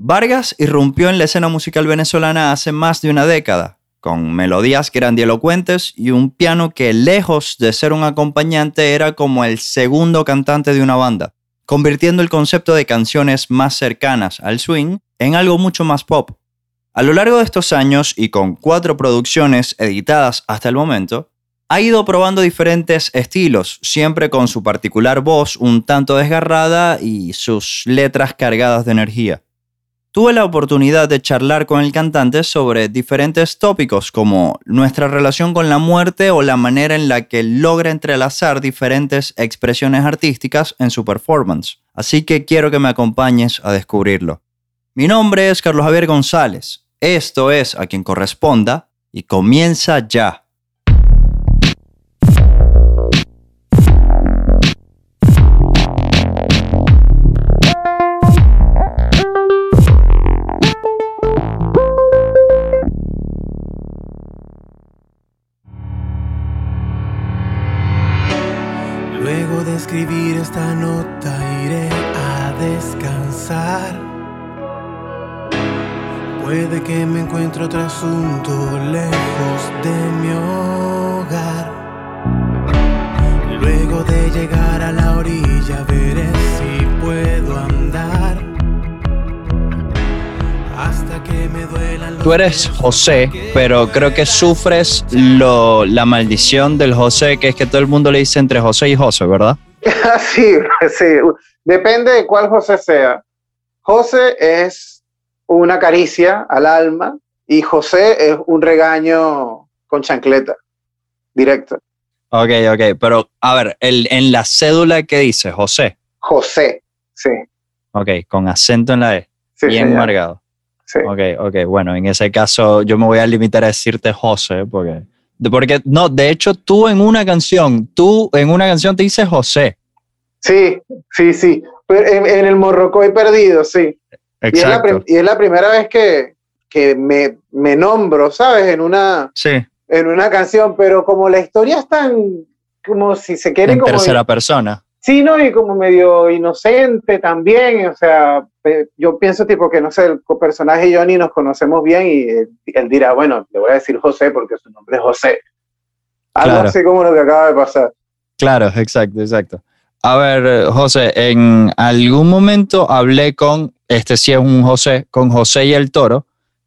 Vargas irrumpió en la escena musical venezolana hace más de una década, con melodías grandilocuentes y un piano que lejos de ser un acompañante era como el segundo cantante de una banda, convirtiendo el concepto de canciones más cercanas al swing en algo mucho más pop. A lo largo de estos años y con cuatro producciones editadas hasta el momento, ha ido probando diferentes estilos, siempre con su particular voz un tanto desgarrada y sus letras cargadas de energía. Tuve la oportunidad de charlar con el cantante sobre diferentes tópicos como nuestra relación con la muerte o la manera en la que logra entrelazar diferentes expresiones artísticas en su performance. Así que quiero que me acompañes a descubrirlo. Mi nombre es Carlos Javier González. Esto es a quien corresponda y comienza ya. Eres José, pero creo que sufres lo- la maldición del José, que es que todo el mundo le dice entre José y José, ¿verdad? sí, sí. Depende de cuál José sea. José es una caricia al alma y José es un regaño con chancleta, directo. Ok, ok, pero a ver, el, en la cédula que dice José, José, sí. ok, con acento en la E, sí bien señor, marcado. Sí. Ok, ok, bueno, en ese caso yo me voy a limitar a decirte José, porque, porque no, de hecho tú en una canción, tú en una canción te dices José. Sí, sí, sí. Pero en, en el Morrocoy perdido, sí. Y es, la Exacto. y es la primera vez que, que me, me nombro, ¿sabes? En una, Sí, en una canción, pero como la historia es tan, como si se quiere en como... tercera persona. Sí, ¿no? Y como medio inocente también, o sea, yo pienso tipo que, no sé, el personaje y yo ni nos conocemos bien y él, él dirá, bueno, le voy a decir José porque su nombre es José. Algo Claro. así como lo que acaba de pasar. Claro, exacto, exacto. A ver, eh, José, en algún momento hablé con, este sí es un José, con José y el Toro,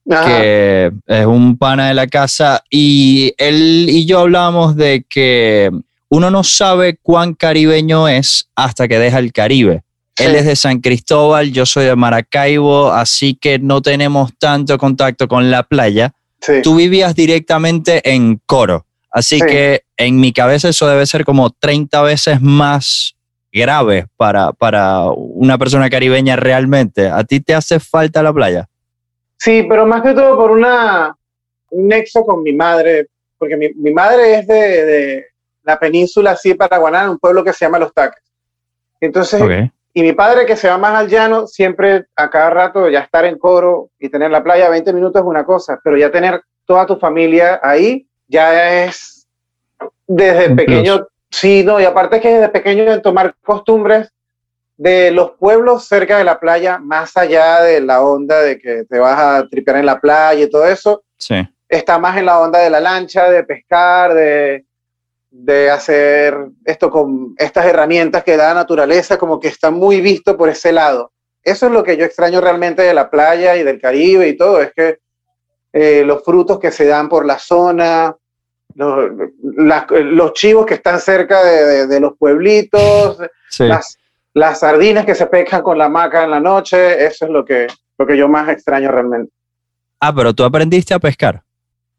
Ajá. que es un pana de la casa, y él y yo hablábamos de que uno no sabe cuán caribeño es hasta que deja el Caribe. Él es de San Cristóbal, yo soy de Maracaibo, así que no tenemos tanto contacto con la playa. Sí. Tú vivías directamente en Coro, así Sí. que en mi cabeza eso debe ser como 30 veces más grave para, para una persona caribeña realmente. ¿A ti te hace falta la playa? Sí, pero más que todo por una, un nexo con mi madre, porque mi, mi madre es de, de la península así Paraguaná, un pueblo que se llama Los Taques. Entonces, y mi padre que se va más al llano, siempre a cada rato ya estar en coro y tener la playa 20 minutos es una cosa, pero ya tener toda tu familia ahí ya es desde Un pequeño, sí, no, y aparte que desde pequeño en tomar costumbres de los pueblos cerca de la playa, más allá de la onda de que te vas a tripear en la playa y todo eso, Sí. está más en la onda de la lancha, de pescar, de, de hacer esto con estas herramientas que da la naturaleza, como que está muy visto por ese lado. Eso es lo que yo extraño realmente de la playa y del Caribe y todo, es que eh, los frutos que se dan por la zona, los, los chivos que están cerca de, de- de los pueblitos, Sí. las, las sardinas que se pescan con la hamaca en la noche, eso es lo que, lo que yo más extraño realmente. Ah, pero tú aprendiste a pescar.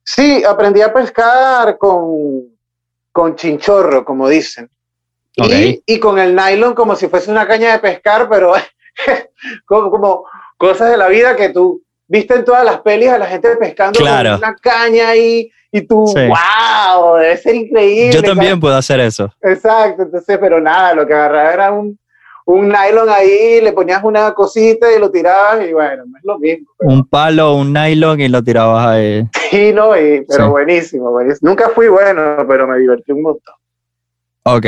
Sí, aprendí a pescar con, con chinchorro, como dicen. Y, y con el nylon como si fuese una caña de pescar, pero como, como cosas de la vida que tú viste en todas las pelis a la gente pescando Claro. con una caña ahí y tú, Sí. wow, debe ser increíble. Yo también ¿sabes? puedo hacer eso. Exacto, entonces, pero nada, lo que agarraba era un, un nylon ahí, le ponías una cosita y lo tirabas y bueno, no es lo mismo. pero- Un palo, un nylon y lo tirabas ahí. Sí, no, y- pero Sí. buenísimo, buenísimo. Nunca fui bueno, pero me divertí un montón. Ok,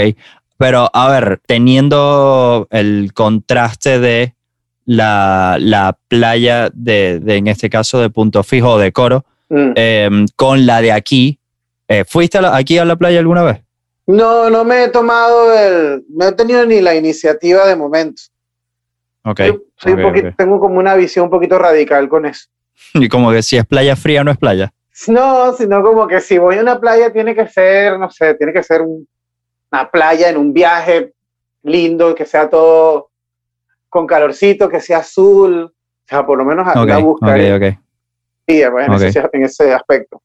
pero a ver, teniendo el contraste de la, la playa de, de, en este caso, de Punto Fijo o de Coro, Mm. eh, con la de aquí. Eh, ¿Fuiste a la- aquí a la playa alguna vez? No, no me he tomado el, no he tenido ni la iniciativa de momento. Ok. Yo soy un ok, poquito-. Tengo como una visión un poquito radical con eso. Y como que si es playa fría, no es playa. No, sino como que si voy a una playa tiene que ser, no sé, tiene que ser un- una playa en un viaje lindo, que sea todo con calorcito, que sea azul. O sea, por lo menos Ok, la ok, buscaría ok. pues, en, ok. ese, en ese aspecto.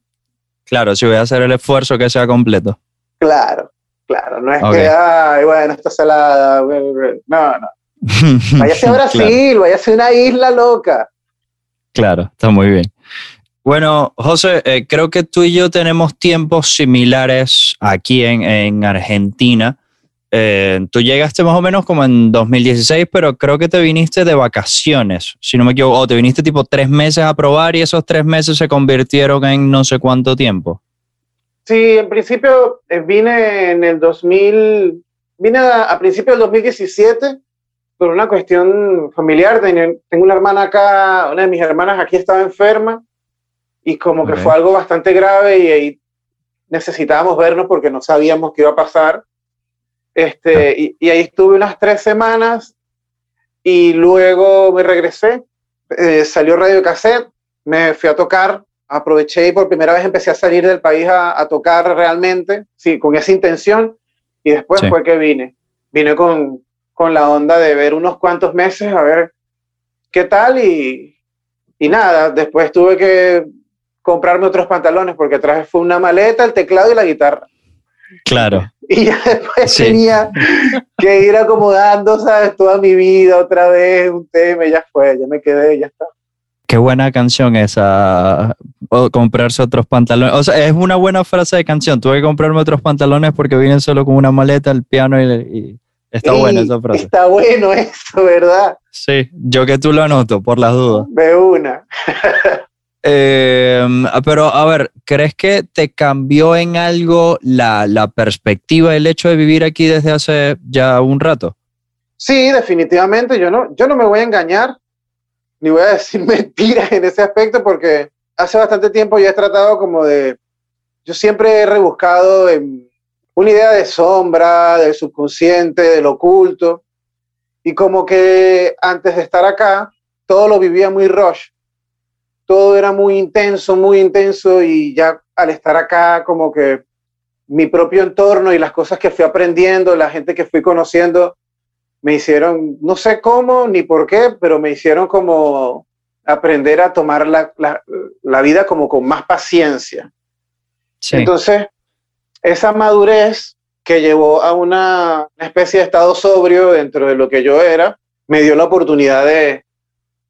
Claro, si voy a hacer el esfuerzo que sea completo. Claro, claro. No es que, ay, bueno, está salada. No, no. Váyase a Claro. Brasil, váyase a una isla loca. Claro, está muy bien. Bueno, José, eh, creo que tú y yo tenemos tiempos similares aquí en, en Argentina. Eh, tú llegaste más o menos como en 2016, pero creo que te viniste de vacaciones, si no me equivoco, o te viniste tipo tres meses a probar y esos tres meses se convirtieron en no sé cuánto tiempo. Sí, en principio eh, vine en el 2000, vine a, a principios del 2017 por una cuestión familiar. Tengo una hermana acá, una de mis hermanas aquí estaba enferma y como que Ok. fue algo bastante grave y ahí necesitábamos vernos porque no sabíamos qué iba a pasar. Este, y, y ahí estuve unas tres semanas y luego me regresé. Eh, salió Radio Cassette, me fui a tocar, aproveché y por primera vez empecé a salir del país a, a tocar realmente, sí, con esa intención. Y después Sí. fue que vine. Vine con, con la onda de ver unos cuantos meses a ver qué tal y, y nada, después tuve que comprarme otros pantalones porque traje fue una maleta, el teclado y la guitarra. Claro. Y ya después Sí. tenía que ir acomodando, ¿sabes? Toda mi vida otra vez, un tema, y ya fue, ya me quedé, ya está. Qué buena canción esa. o comprarse otros pantalones. O sea, es una buena frase de canción. Tuve que comprarme otros pantalones porque vienen solo con una maleta, el piano y, y está buena esa frase. Está bueno eso, ¿verdad? Sí, yo que tú lo anoto por las dudas. De una. Eh, pero a ver, ¿crees que te cambió en algo la, la perspectiva, el hecho de vivir aquí desde hace ya un rato? Sí, definitivamente, yo no, yo no me voy a engañar, ni voy a decir mentiras en ese aspecto, porque hace bastante tiempo ya he tratado como de, yo siempre he rebuscado en una idea de sombra, del subconsciente, del oculto, y como que antes de estar acá, todo lo vivía muy rush, todo era muy intenso, muy intenso, y ya al estar acá como que mi propio entorno y las cosas que fui aprendiendo, la gente que fui conociendo, me hicieron, no sé cómo ni por qué, pero me hicieron como aprender a tomar la, la, la vida como con más paciencia. Sí. Entonces, esa madurez que llevó a una especie de estado sobrio dentro de lo que yo era, me dio la oportunidad de,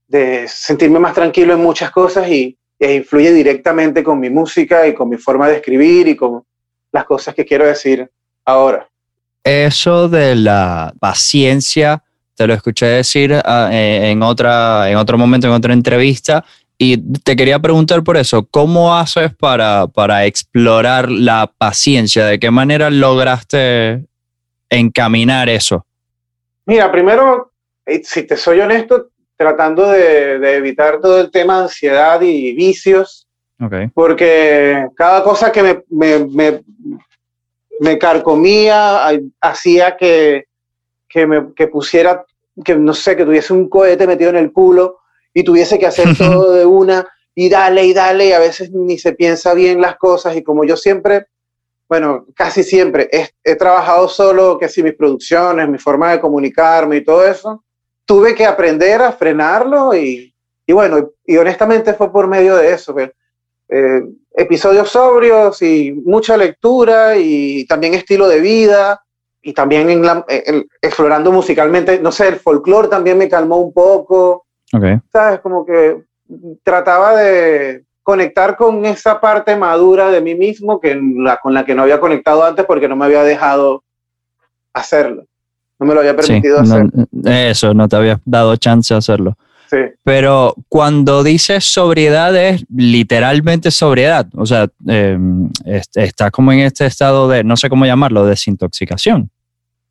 de sentirme más tranquilo en muchas cosas y, e influye directamente con mi música y con mi forma de escribir y con las cosas que quiero decir ahora. Eso de la paciencia, te lo escuché decir ah, eh, en, otra, en otro momento, en otra entrevista, y te quería preguntar por eso, ¿cómo haces para, para explorar la paciencia? ¿De qué manera lograste encaminar eso? Mira, primero, eh, si te soy honesto, tratando de, de evitar todo el tema de ansiedad y vicios, porque cada cosa que me, me, me, me carcomía hacía que, que me que pusiera, que no sé, que tuviese un cohete metido en el culo y tuviese que hacer todo de una y dale y dale y a veces ni se piensa bien las cosas y como yo siempre, bueno, casi siempre he, he trabajado solo, que si mis producciones, mi forma de comunicarme y todo eso, tuve que aprender a frenarlo y, y bueno, y, y honestamente fue por medio de eso. que, eh, episodios sobrios y mucha lectura y también estilo de vida y también en la- en- explorando musicalmente, no sé, el folclore también me calmó un poco, Ok. ¿sabes? Como que trataba de conectar con esa parte madura de mí mismo que la, con la que no había conectado antes porque no me había dejado hacerlo, no me lo había Sí, permitido hacer. no- eso, no te habías dado chance de hacerlo. Sí. Pero cuando dices sobriedad es literalmente sobriedad. O sea, eh, est- estás como en este estado de, no sé cómo llamarlo, desintoxicación.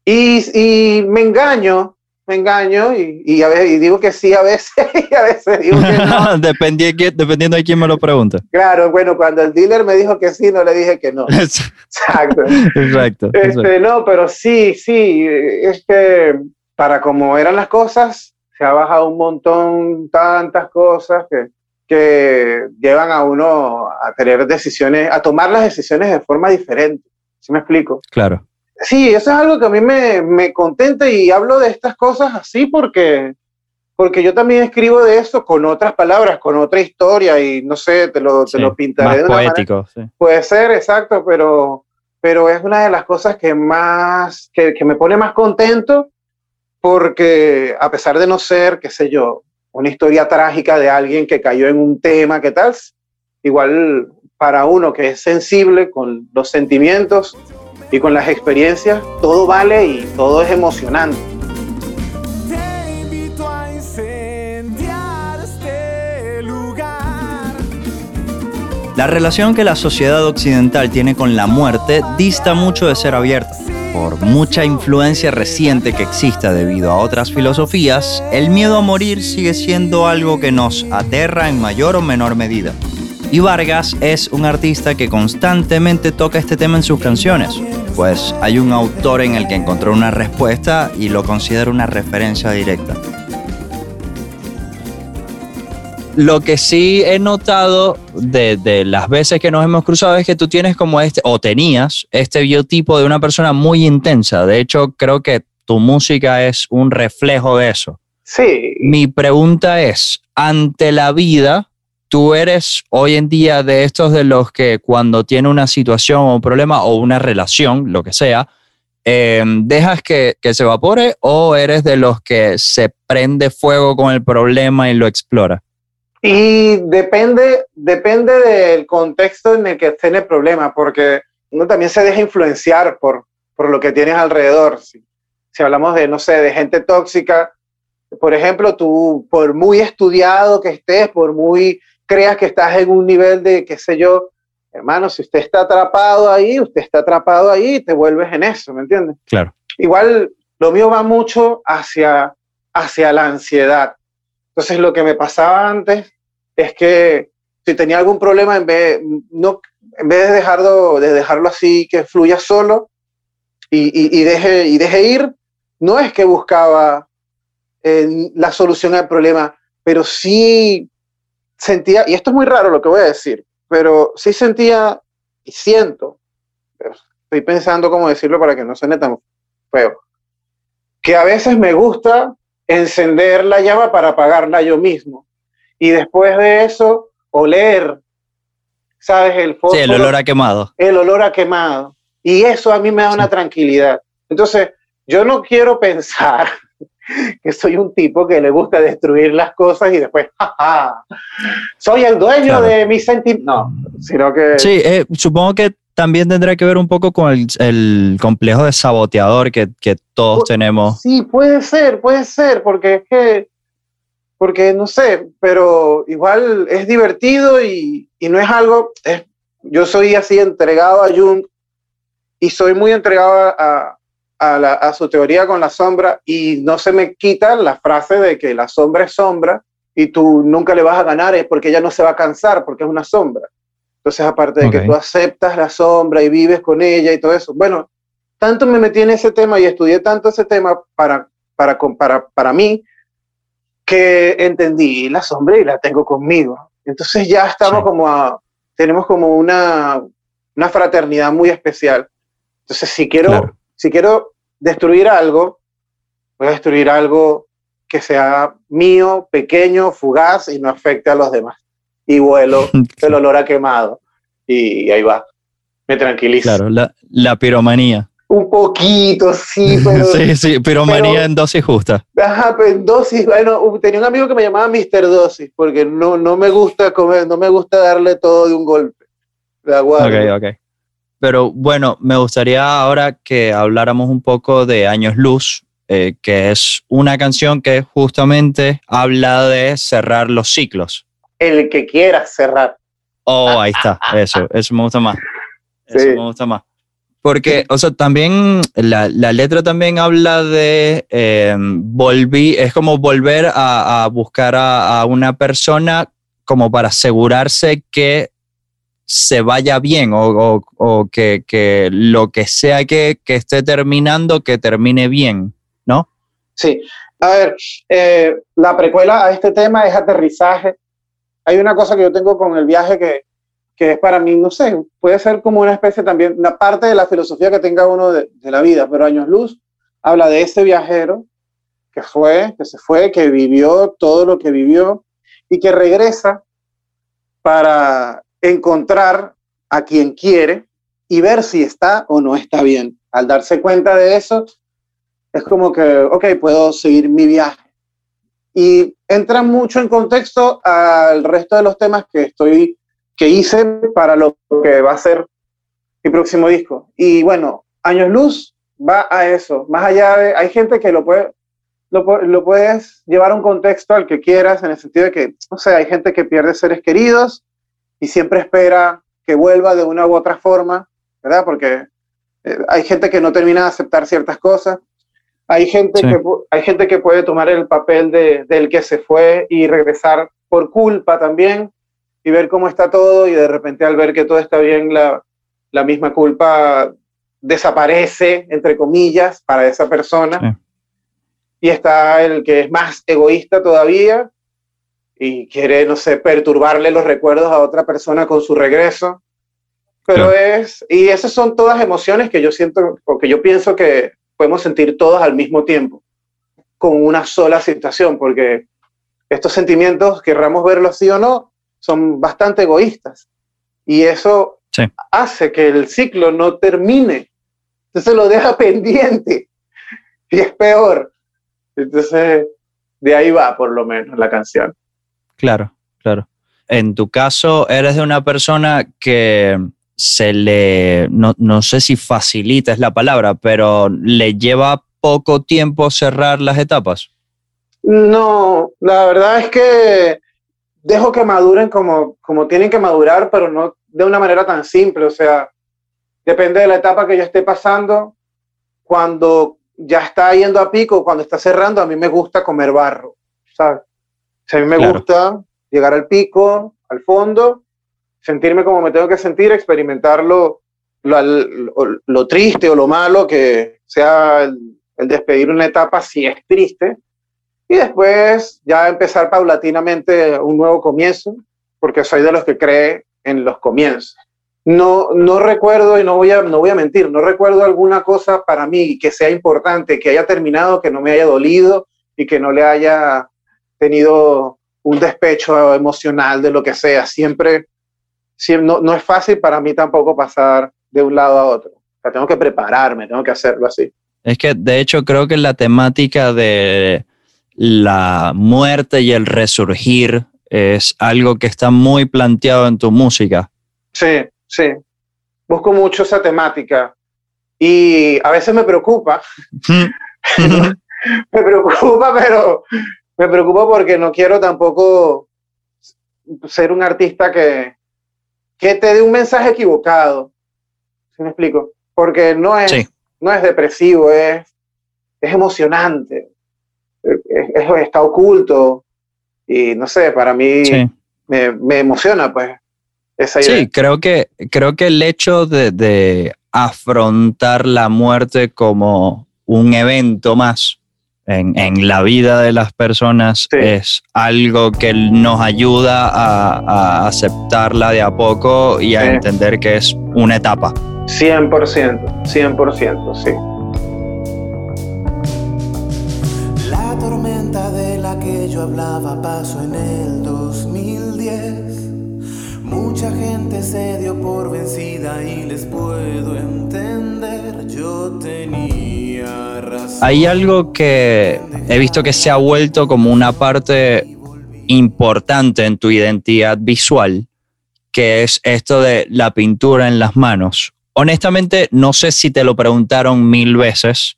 Y, y me engaño me engaño y, y, a veces, y digo que sí a veces y a veces digo que no. dependiendo de quién me lo pregunte. Claro, bueno, cuando el dealer me dijo que sí, no le dije que no. exacto. Exacto. Este, no, pero sí, sí, es que para como eran las cosas, se ha bajado un montón, tantas cosas que, que llevan a uno a tener decisiones, a tomar las decisiones de forma diferente. ¿Sí me explico? Claro. Sí, eso es algo que a mí me, me contenta y hablo de estas cosas así porque, porque yo también escribo de eso con otras palabras, con otra historia y no sé, te lo, te lo pintaré más poético. Sí. Puede ser, exacto, pero, pero es una de las cosas que más, que, que me pone más contento porque a pesar de no ser, qué sé yo, una historia trágica de alguien que cayó en un tema, ¿qué tal? Igual para uno que es sensible con los sentimientos y con las experiencias, todo vale y todo es emocionante. Este la relación que la sociedad occidental tiene con la muerte dista mucho de ser abierta. Por mucha influencia reciente que exista debido a otras filosofías, el miedo a morir sigue siendo algo que nos aterra en mayor o menor medida. Y Vargas es un artista que constantemente toca este tema en sus canciones, pues hay un autor en el que encontró una respuesta y lo considera una referencia directa. Lo que sí he notado de, las veces que nos hemos cruzado es que tú tienes como este, o tenías este biotipo de una persona muy intensa. De hecho, creo que tu música es un reflejo de eso. Sí. Mi pregunta es, ante la vida, tú eres hoy en día de estos de los que cuando tiene una situación o un problema o una relación, lo que sea, eh, ¿dejas que, que, se evapore o eres de los que se prende fuego con el problema y lo explora? Y depende, depende del contexto en el que esté en el problema, porque uno también se deja influenciar por, por lo que tienes alrededor. Si, si hablamos de, no sé, de gente tóxica, por ejemplo, tú, por muy estudiado que estés, por muy creas que estás en un nivel de, qué sé yo, hermano, si usted está atrapado ahí, usted está atrapado ahí y te vuelves en eso, ¿me entiendes? Claro. Igual lo mío va mucho hacia, hacia la ansiedad. Entonces lo que me pasaba antes es que si tenía algún problema, en vez, no, en vez de, dejarlo, de dejarlo así, que fluya solo y, y, deje, y deje ir, no es que buscaba eh, la solución al problema, pero sí sentía, y esto es muy raro lo que voy a decir, pero sí sentía y siento, estoy pensando cómo decirlo para que no suene tan feo, que a veces me gusta encender la llama para apagarla yo mismo. Y después de eso, oler, ¿sabes? El fósforo. Sí, el olor a quemado. El olor a quemado. Y eso a mí me da una tranquilidad. Entonces, yo no quiero pensar que soy un tipo que le gusta destruir las cosas y después, soy el dueño de mis sentimientos. No, sino que... Sí, eh, supongo que también tendrá que ver un poco con el, complejo de saboteador que, que todos tenemos. Sí, puede ser, puede ser, porque es que, porque no sé, pero igual es divertido y, y no es algo, es, yo soy así entregado a Jung y soy muy entregado a, a, la, a, su teoría con la sombra y no se me quita la frase de que la sombra es sombra y tú nunca le vas a ganar es porque ella no se va a cansar porque es una sombra. Entonces, aparte de que tú aceptas la sombra y vives con ella y todo eso, bueno, tanto me metí en ese tema y estudié tanto ese tema para, para, para, para mí que entendí la sombra y la tengo conmigo. Entonces ya estamos como a, tenemos como una, una fraternidad muy especial. Entonces, si quiero, si quiero destruir algo, voy a destruir algo que sea mío, pequeño, fugaz y no afecte a los demás y vuelo el olor a quemado. Y, ahí va, me tranquiliza. Claro, la, la piromanía. Un poquito, sí, pero... sí, sí, piromanía en dosis justa. Ajá, pero en dosis, bueno, tenía un amigo que me llamaba Mr. Dosis, porque no, no me gusta comer, no me gusta darle todo de un golpe. De agua. Ok, ok. Pero bueno, me gustaría ahora que habláramos un poco de Años Luz, eh, que es una canción que justamente habla de cerrar los ciclos el que quiera cerrar. Oh, ahí está, eso, eso me gusta más. Eso me gusta más. porque, o sea, también la, la letra también habla de eh, volví, es como volver a, a buscar a, a, una persona como para asegurarse que se vaya bien o, o, o que, que, lo que sea que, que, esté terminando, que termine bien, ¿no? Sí. A ver, eh, la precuela a este tema es aterrizaje. Hay una cosa que yo tengo con el viaje que, que es para mí, no sé, puede ser como una especie también, una parte de la filosofía que tenga uno de, de la vida, pero Años Luz habla de ese viajero que fue, que se fue, que vivió todo lo que vivió y que regresa para encontrar a quien quiere y ver si está o no está bien. Al darse cuenta de eso, es como que, ok, puedo seguir mi viaje. Y entra mucho en contexto al resto de los temas que estoy, que hice para lo que va a ser mi próximo disco. Y bueno, Años Luz va a eso. Más allá de, hay gente que lo puede, lo, lo puedes llevar a un contexto al que quieras, en el sentido de que, no sé, hay gente que pierde seres queridos y siempre espera que vuelva de una u otra forma, ¿verdad? Porque eh, hay gente que no termina de aceptar ciertas cosas. Hay gente, sí. que, hay gente que puede tomar el papel de, del que se fue y regresar por culpa también y ver cómo está todo y de repente al ver que todo está bien, la, la misma culpa desaparece, entre comillas, para esa persona. Sí. Y está el que es más egoísta todavía y quiere, no sé, perturbarle los recuerdos a otra persona con su regreso. Pero es, y esas son todas emociones que yo siento, o que yo pienso que podemos sentir todos al mismo tiempo, con una sola situación, porque estos sentimientos, querramos verlos sí o no, son bastante egoístas. Y eso sí. hace que el ciclo no termine. Entonces lo deja pendiente. Y es peor. Entonces, de ahí va por lo menos la canción. Claro, claro. En tu caso, eres de una persona que se le, no, no, sé si facilita es la palabra, pero le lleva poco tiempo cerrar las etapas. No, la verdad es que dejo que maduren como, como tienen que madurar, pero no de una manera tan simple. O sea, depende de la etapa que yo esté pasando. Cuando ya está yendo a pico, cuando está cerrando, a mí me gusta comer barro. ¿sabes? O sea, a mí me claro. gusta llegar al pico, al fondo, sentirme como me tengo que sentir, experimentarlo, lo, lo, lo triste o lo malo que sea el, el, despedir una etapa si es triste, y después ya empezar paulatinamente un nuevo comienzo, porque soy de los que cree en los comienzos. No, no recuerdo, y no voy, a, no voy a mentir, no recuerdo alguna cosa para mí que sea importante, que haya terminado, que no me haya dolido y que no le haya tenido un despecho emocional de lo que sea. Siempre no, no, es fácil para mí tampoco pasar de un lado a otro. O sea, tengo que prepararme, tengo que hacerlo así. Es que de hecho creo que la temática de la muerte y el resurgir es algo que está muy planteado en tu música. Sí, sí. Busco mucho esa temática y a veces me preocupa. me preocupa, pero me preocupa porque no quiero tampoco ser un artista que, que te dé un mensaje equivocado. ¿Sí me explico? Porque no es, sí. no es depresivo, es, es emocionante, es, es, está oculto y no sé, para mí sí. me, me, emociona pues esa idea. Sí, creo que, creo que el hecho de, de afrontar la muerte como un evento más en, en, la vida de las personas sí. es algo que nos ayuda a, a, aceptarla de a poco y a sí. entender que es una etapa. 100%, 100%, sí. La tormenta de la que yo hablaba pasó en el 2010. Mucha gente se dio por vencida y les puedo entender. Yo tenía. Hay algo que he visto que se ha vuelto como una parte importante en tu identidad visual, que es esto de la pintura en las manos. Honestamente, no sé si te lo preguntaron mil veces,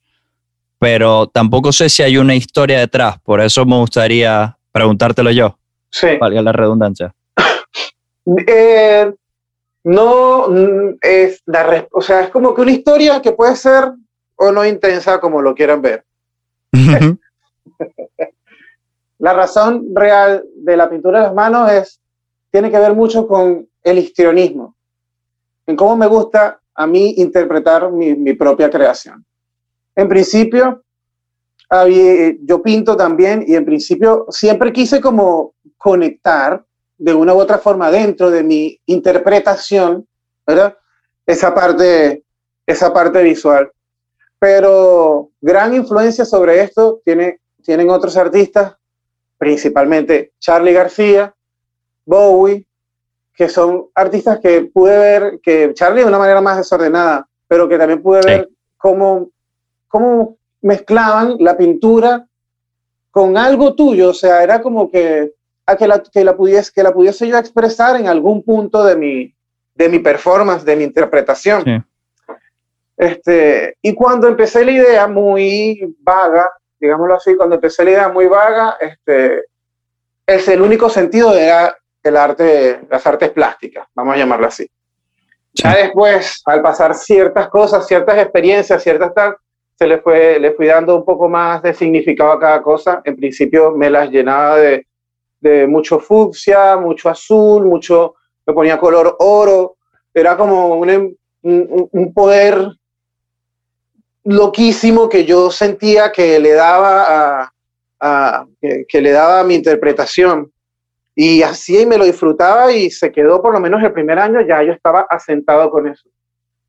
pero tampoco sé si hay una historia detrás. Por eso me gustaría preguntártelo yo. Sí. Valga la redundancia. Eh, no mm, es la, o sea, es como que una historia que puede ser o no intensa como lo quieran ver. la razón real de la pintura de las manos es, tiene que ver mucho con el histrionismo, en cómo me gusta a mí interpretar mi, mi propia creación. En principio, yo pinto también y en principio siempre quise como conectar de una u otra forma dentro de mi interpretación, ¿verdad? Esa parte, esa parte visual. Pero gran influencia sobre esto tiene, tienen otros artistas, principalmente Charlie García, Bowie, que son artistas que pude ver, que Charlie de una manera más desordenada, pero que también pude ver cómo, cómo mezclaban la pintura con algo tuyo, o sea, era como que que la, que la, pudiese, que la pudiese yo expresar en algún punto de mi, de mi performance, de mi interpretación. Este, y cuando empecé la idea muy vaga, digámoslo así, cuando empecé la idea muy vaga, este, es el único sentido de el arte, las artes plásticas, vamos a llamarlo así. Ya después, al pasar ciertas cosas, ciertas experiencias, ciertas tal, se le fue, le fui dando un poco más de significado a cada cosa. En principio me las llenaba de, de mucho fucsia, mucho azul, mucho, me ponía color oro, era como un, un, poder loquísimo que yo sentía que le daba a, que, le daba mi interpretación. Y así me lo disfrutaba y se quedó por lo menos el primer año, ya yo estaba asentado con eso.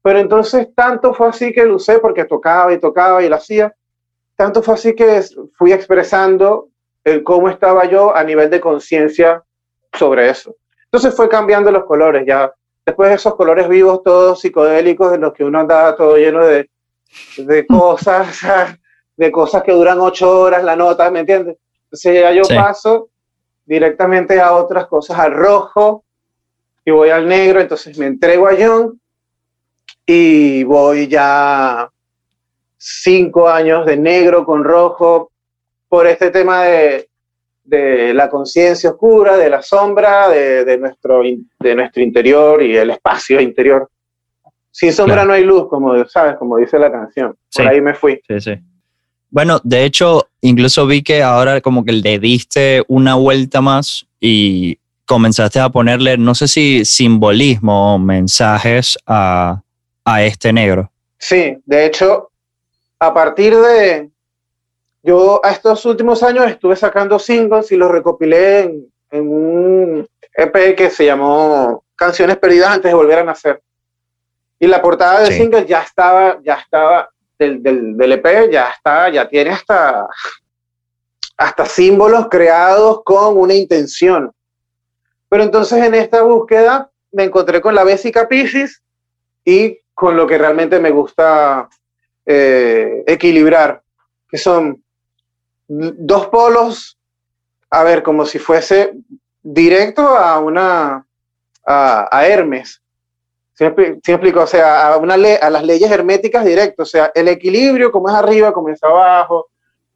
Pero entonces tanto fue así que lo usé porque tocaba y tocaba y lo hacía, tanto fue así que fui expresando el cómo estaba yo a nivel de conciencia sobre eso. Entonces fue cambiando los colores, ya después de esos colores vivos, todos psicodélicos, en los que uno andaba todo lleno de, de cosas, de cosas que duran ocho horas, la nota, ¿me entiendes? Entonces ya yo paso directamente a otras cosas, al rojo, y voy al negro, entonces me entrego a John y voy ya cinco años de negro con rojo, por este tema de, de la conciencia oscura, de la sombra, de, de, nuestro, de nuestro interior y el espacio interior. Sin sombra no hay luz, como sabes, como dice la canción. Por ahí me fui. Sí, sí. Bueno, de hecho, incluso vi que ahora como que le diste una vuelta más y comenzaste a ponerle, no sé si simbolismo o mensajes a, a este negro. Sí, de hecho, a partir de, yo a estos últimos años estuve sacando singles y los recopilé en, un EP que se llamó Canciones Perdidas antes de volver a nacer. Y la portada del single ya estaba, ya estaba, del, del, EP ya está, ya tiene hasta, hasta símbolos creados con una intención. Pero entonces en esta búsqueda me encontré con la Bésica Pisces y con lo que realmente me gusta eh, equilibrar, que son dos polos, a ver, como si fuese directo a una, a, Hermes. ¿Sí, explico? O sea, a, una a las leyes herméticas directo, o sea, el equilibrio, como es arriba, como es abajo,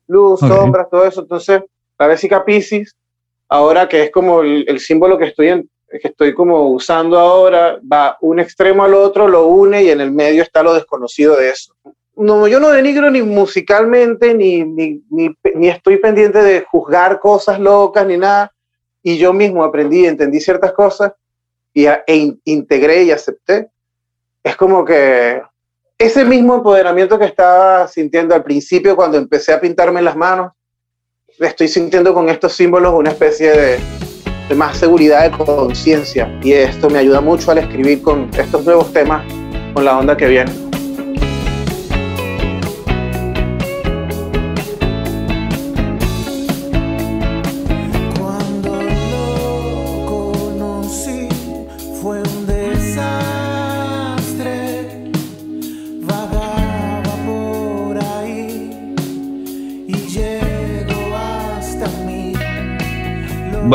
luz, sombras, todo eso. Entonces, la Bésica Pisces, ahora que es como el, símbolo que estoy, en, que estoy como usando ahora, va un extremo al otro, lo une y en el medio está lo desconocido de eso no, yo no denigro ni musicalmente, ni, ni, ni, estoy pendiente de juzgar cosas locas, ni nada. Y yo mismo aprendí, entendí ciertas cosas y e integré y acepté. Es como que ese mismo empoderamiento que estaba sintiendo al principio cuando empecé a pintarme las manos, estoy sintiendo con estos símbolos una especie de, de más seguridad de conciencia. Y esto me ayuda mucho al escribir con estos nuevos temas, con la onda que viene.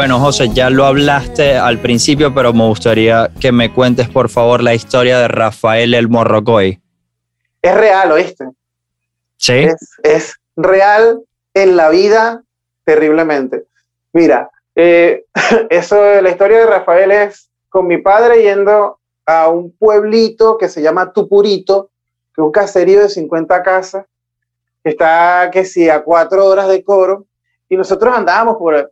Bueno, José, ya lo hablaste al principio, pero me gustaría que me cuentes, por favor, la historia de Rafael el Morrocoy. Es real, ¿oíste? Sí. Es, real en la vida terriblemente. Mira, eh, eso, la historia de Rafael es con mi padre yendo a un pueblito que se llama Tupurito, que es un caserío de 50 casas, que está, que sí, a cuatro horas de coro, y nosotros andábamos por,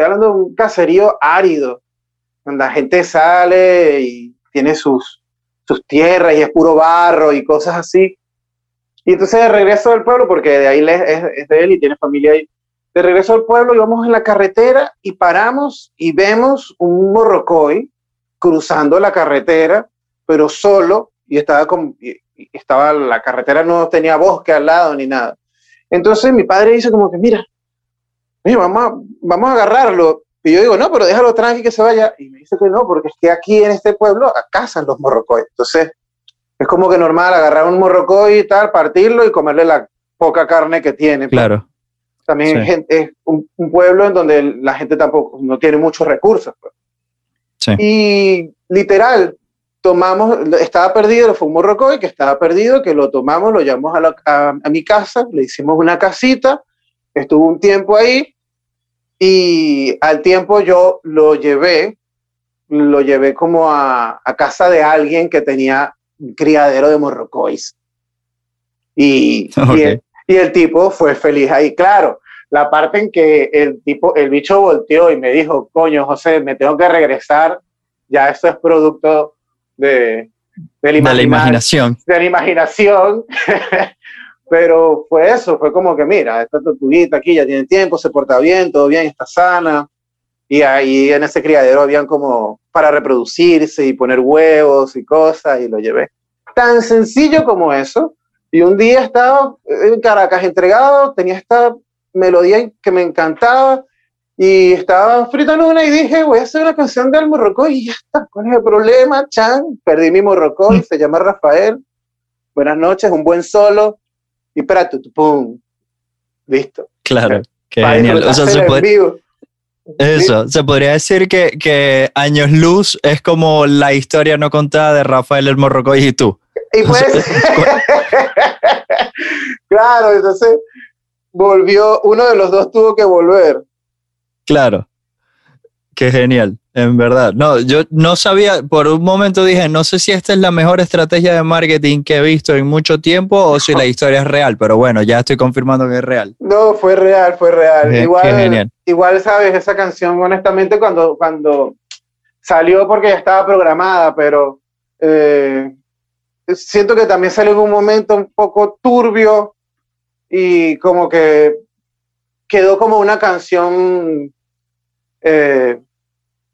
estoy hablando de un caserío árido, donde la gente sale y tiene sus, sus tierras y es puro barro y cosas así. Y entonces de regreso del pueblo, porque de ahí es, es de él y tiene familia ahí, de regreso al pueblo íbamos en la carretera y paramos y vemos un morrocoy cruzando la carretera, pero solo, y estaba, con, estaba la carretera no tenía bosque al lado ni nada. Entonces mi padre dice como que, mira, vamos, a, vamos a agarrarlo. Y yo digo, no, pero déjalo tranqui que se vaya. Y me dice que no, porque es que aquí en este pueblo cazan los morrocoy. Entonces, es como que normal agarrar un morrocoy y tal, partirlo y comerle la poca carne que tiene. Pues. Claro. También es, un, pueblo en donde la gente tampoco no tiene muchos recursos. Pues. Sí. Y literal, tomamos, estaba perdido, fue un morrocoy que estaba perdido, que lo tomamos, lo llevamos a, a, mi casa, le hicimos una casita, estuvo un tiempo ahí y al tiempo yo lo llevé, lo llevé como a, a casa de alguien que tenía un criadero de morrocois. Y, y, el, tipo fue feliz ahí. Claro, la parte en que el tipo, el bicho volteó y me dijo, coño, José, me tengo que regresar, ya esto es producto de, de, la, imaginación. De la imaginación. Pero fue eso, fue como que, mira, esta tortuguita aquí ya tiene tiempo, se porta bien, todo bien, está sana. Y ahí en ese criadero habían como para reproducirse y poner huevos y cosas, y lo llevé. Tan sencillo como eso. Y un día estaba en Caracas entregado, tenía esta melodía que me encantaba, y estaba fritando una y dije, voy a hacer una canción del Morrocoy y ya está, con ese problema, chan, perdí mi Morrocoy, se llama Rafael, buenas noches, un buen solo, y espérate, pum, listo. Claro, qué genial. O sea, se puede, eso, se podría decir que, que, Años Luz es como la historia no contada de Rafael el Morrocoy y tú. Y pues, claro, entonces volvió, uno de los dos tuvo que volver. Claro. Qué genial, en verdad. No, yo no sabía, por un momento dije, no sé si esta es la mejor estrategia de marketing que he visto en mucho tiempo o si la historia es real, pero bueno, ya estoy confirmando que es real. No, fue real, fue real. igual, igual, sabes, esa canción, honestamente, cuando, cuando salió porque ya estaba programada, pero eh, siento que también salió en un momento un poco turbio y como que quedó como una canción eh,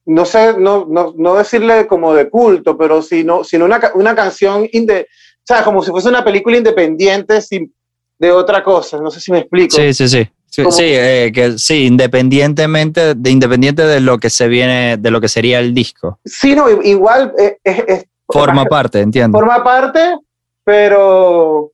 no sé, no, no, no, decirle como de culto, pero sino, sino una, una canción, inde, o sea, como si fuese una película independiente sin, de otra cosa, no sé si me explico. Sí, sí, sí. Sí, eh, que, sí, independientemente de, independiente de lo que se viene, de lo que sería el disco. Sí, no, igual eh, es, forma parte, entiendo. Forma parte, pero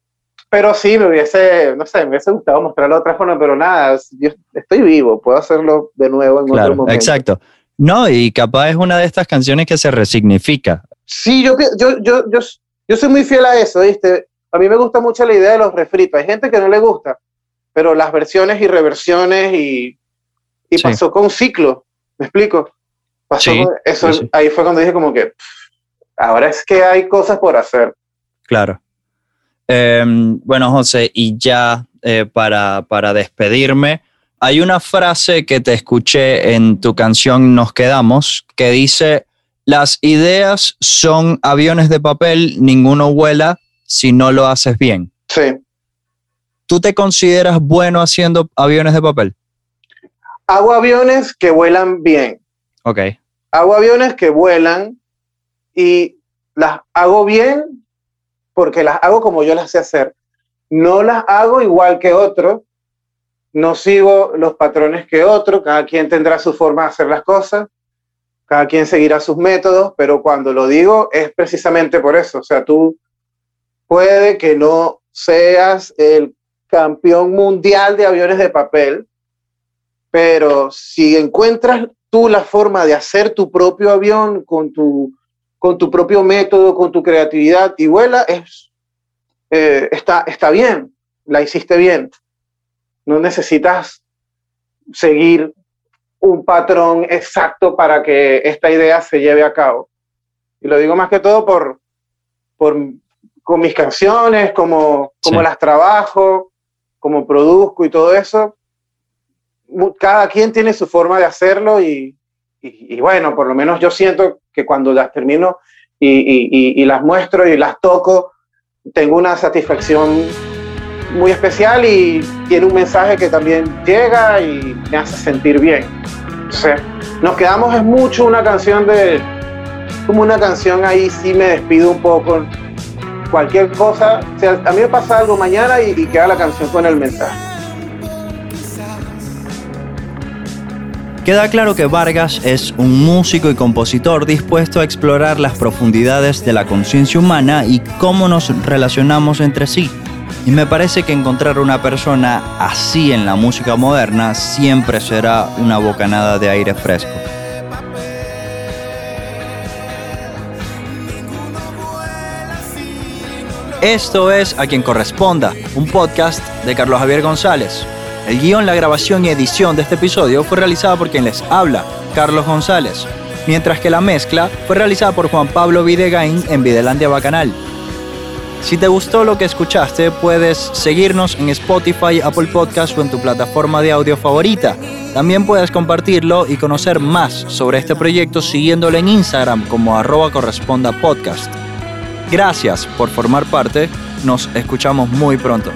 pero sí, me hubiese, no sé, me hubiese gustado mostrarlo de otra forma, pero nada, yo estoy vivo, puedo hacerlo de nuevo en otro momento. Exacto. No, y capaz es una de estas canciones que se resignifica. Sí, yo, yo, yo, yo, yo soy muy fiel a eso, ¿viste? A mí me gusta mucho la idea de los refritos. Hay gente que no le gusta, pero las versiones y reversiones y, y pasó con ciclo, ¿me explico? Pasó eso, ahí fue cuando dije como que, ahora es que hay cosas por hacer. Claro. Em, bueno, José, y ya eh, para, para despedirme, hay una frase que te escuché en tu canción Nos Quedamos que dice, las ideas son aviones de papel, ninguno vuela si no lo haces bien. Sí. ¿Tú te consideras bueno haciendo aviones de papel? Hago aviones que vuelan bien. Ok. Hago aviones que vuelan y las hago bien porque las hago como yo las sé hacer. No las hago igual que otro, no sigo los patrones que otro, cada quien tendrá su forma de hacer las cosas, cada quien seguirá sus métodos, pero cuando lo digo es precisamente por eso, o sea, tú puede que no seas el campeón mundial de aviones de papel, pero si encuentras tú la forma de hacer tu propio avión con tu con tu propio método, con tu creatividad y vuela, es, eh, está, está bien, la hiciste bien. No necesitas seguir un patrón exacto para que esta idea se lleve a cabo. Y lo digo más que todo por, por con mis canciones, como, como las trabajo, como produzco y todo eso. Cada quien tiene su forma de hacerlo y, y, bueno, por lo menos yo siento que cuando las termino y, y, las muestro y las toco, tengo una satisfacción muy especial y tiene un mensaje que también llega y me hace sentir bien. Nos quedamos es mucho una canción de, como una canción ahí sí me despido un poco. Cualquier cosa, a mí me pasa algo mañana y queda la canción con el mensaje. Queda claro que Vargas es un músico y compositor dispuesto a explorar las profundidades de la conciencia humana y cómo nos relacionamos entre sí. Y me parece que encontrar una persona así en la música moderna siempre será una bocanada de aire fresco. Esto es A quien corresponda, un podcast de Carlos Javier González. El guion, la grabación y edición de este episodio fue realizada por quien les habla, Carlos González, mientras que la mezcla fue realizada por Juan Pablo Videgain en Videlandia Bacanal. Si te gustó lo que escuchaste, puedes seguirnos en Spotify, Apple Podcast o en tu plataforma de audio favorita. También puedes compartirlo y conocer más sobre este proyecto siguiéndolo en Instagram como arroba corresponda podcast. Gracias por formar parte, nos escuchamos muy pronto.